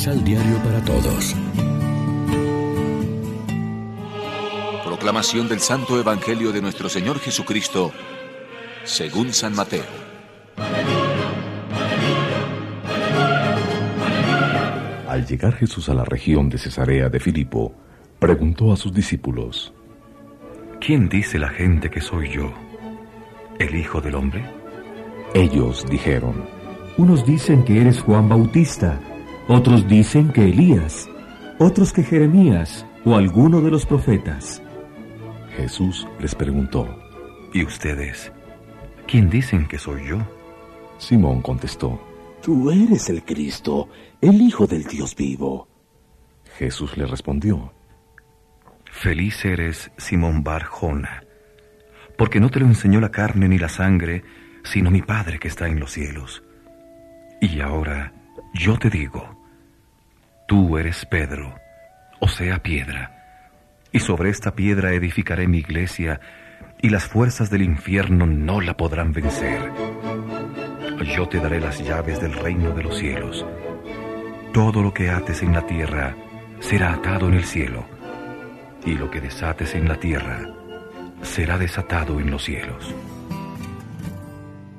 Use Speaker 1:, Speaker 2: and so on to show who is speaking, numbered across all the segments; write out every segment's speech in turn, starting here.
Speaker 1: Misal Diario para Todos.
Speaker 2: Proclamación del Santo Evangelio de nuestro Señor Jesucristo, según San Mateo.
Speaker 3: Al llegar Jesús a la región de Cesarea de Filipo, preguntó a sus discípulos,
Speaker 4: ¿Quién dice la gente que soy yo? ¿El Hijo del Hombre?
Speaker 3: Ellos dijeron,
Speaker 5: Unos dicen que eres Juan Bautista, otros dicen que Elías, otros que Jeremías o alguno de los profetas.
Speaker 3: Jesús les preguntó,
Speaker 4: ¿Y ustedes? ¿Quién dicen que soy yo?
Speaker 3: Simón contestó,
Speaker 6: Tú eres el Cristo, el Hijo del Dios vivo.
Speaker 3: Jesús le respondió,
Speaker 4: Feliz eres, Simón Barjona, porque no te lo enseñó la carne ni la sangre, sino mi Padre que está en los cielos. Y ahora yo te digo, tú eres Pedro, o sea, piedra, y sobre esta piedra edificaré mi iglesia, y las fuerzas del infierno no la podrán vencer. Yo te daré las llaves del reino de los cielos. Todo lo que ates en la tierra será atado en el cielo, y lo que desates en la tierra será desatado en los cielos.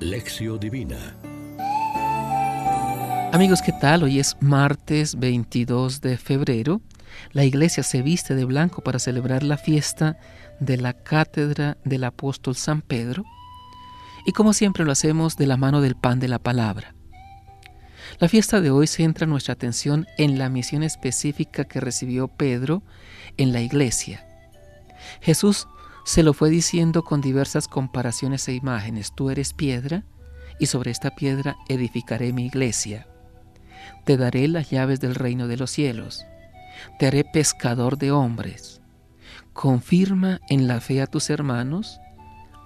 Speaker 1: Lección Divina
Speaker 7: Amigos, ¿qué tal? Hoy es martes 22 de febrero. La iglesia se viste de blanco para celebrar la fiesta de la cátedra del apóstol San Pedro. Y como siempre lo hacemos de la mano del pan de la palabra. La fiesta de hoy centra nuestra atención en la misión específica que recibió Pedro en la iglesia. Jesús se lo fue diciendo con diversas comparaciones e imágenes. Tú eres piedra y sobre esta piedra edificaré mi iglesia. Te daré las llaves del reino de los cielos. Te haré pescador de hombres. Confirma en la fe a tus hermanos.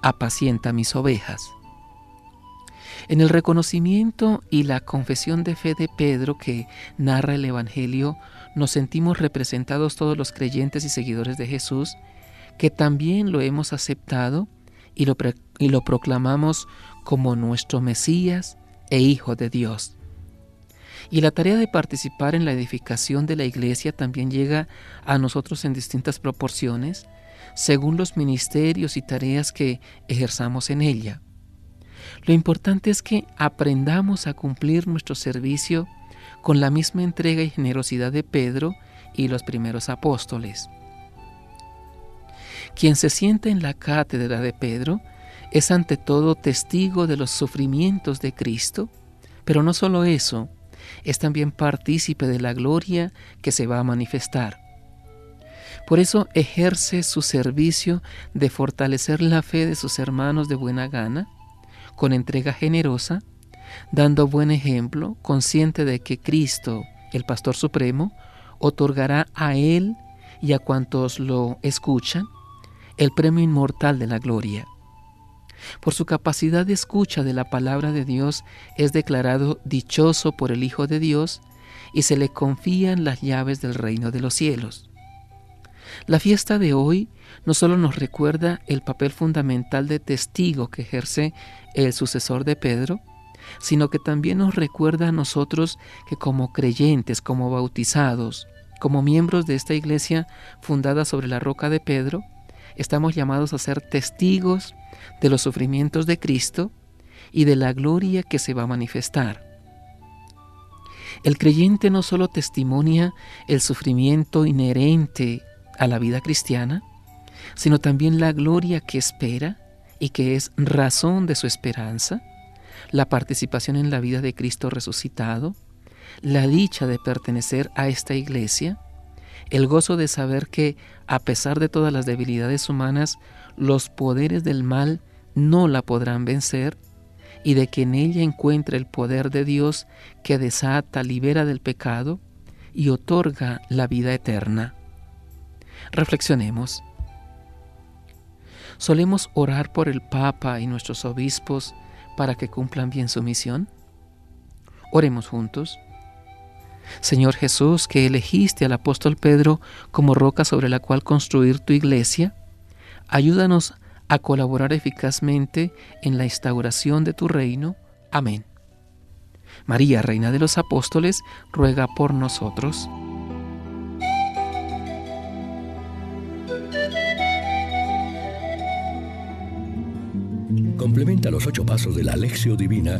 Speaker 7: Apacienta mis ovejas. En el reconocimiento y la confesión de fe de Pedro que narra el Evangelio, nos sentimos representados todos los creyentes y seguidores de Jesús, que también lo hemos aceptado y lo, y lo proclamamos como nuestro Mesías e Hijo de Dios. Y la tarea de participar en la edificación de la iglesia también llega a nosotros en distintas proporciones, según los ministerios y tareas que ejerzamos en ella. Lo importante es que aprendamos a cumplir nuestro servicio con la misma entrega y generosidad de Pedro y los primeros apóstoles. Quien se siente en la cátedra de Pedro es ante todo testigo de los sufrimientos de Cristo, pero no solo eso, es también partícipe de la gloria que se va a manifestar. Por eso ejerce su servicio de fortalecer la fe de sus hermanos de buena gana, con entrega generosa, dando buen ejemplo, consciente de que Cristo, el Pastor Supremo, otorgará a Él y a cuantos lo escuchan el premio inmortal de la gloria. Por su capacidad de escucha de la palabra de Dios es declarado dichoso por el Hijo de Dios y se le confían las llaves del reino de los cielos. La fiesta de hoy no solo nos recuerda el papel fundamental de testigo que ejerce el sucesor de Pedro, sino que también nos recuerda a nosotros que como creyentes, como bautizados, como miembros de esta iglesia fundada sobre la roca de Pedro, estamos llamados a ser testigos de los sufrimientos de Cristo y de la gloria que se va a manifestar. El creyente no solo testimonia el sufrimiento inherente a la vida cristiana, sino también la gloria que espera y que es razón de su esperanza, la participación en la vida de Cristo resucitado, la dicha de pertenecer a esta iglesia, el gozo de saber que, a pesar de todas las debilidades humanas, los poderes del mal no la podrán vencer, y de que en ella encuentra el poder de Dios que desata, libera del pecado y otorga la vida eterna. Reflexionemos. ¿Solemos orar por el Papa y nuestros obispos para que cumplan bien su misión? Oremos juntos. Señor Jesús, que elegiste al apóstol Pedro como roca sobre la cual construir tu iglesia, ayúdanos a colaborar eficazmente en la instauración de tu reino. Amén. María, Reina de los Apóstoles, ruega por nosotros.
Speaker 1: Complementa los ocho pasos de la Alexio Divina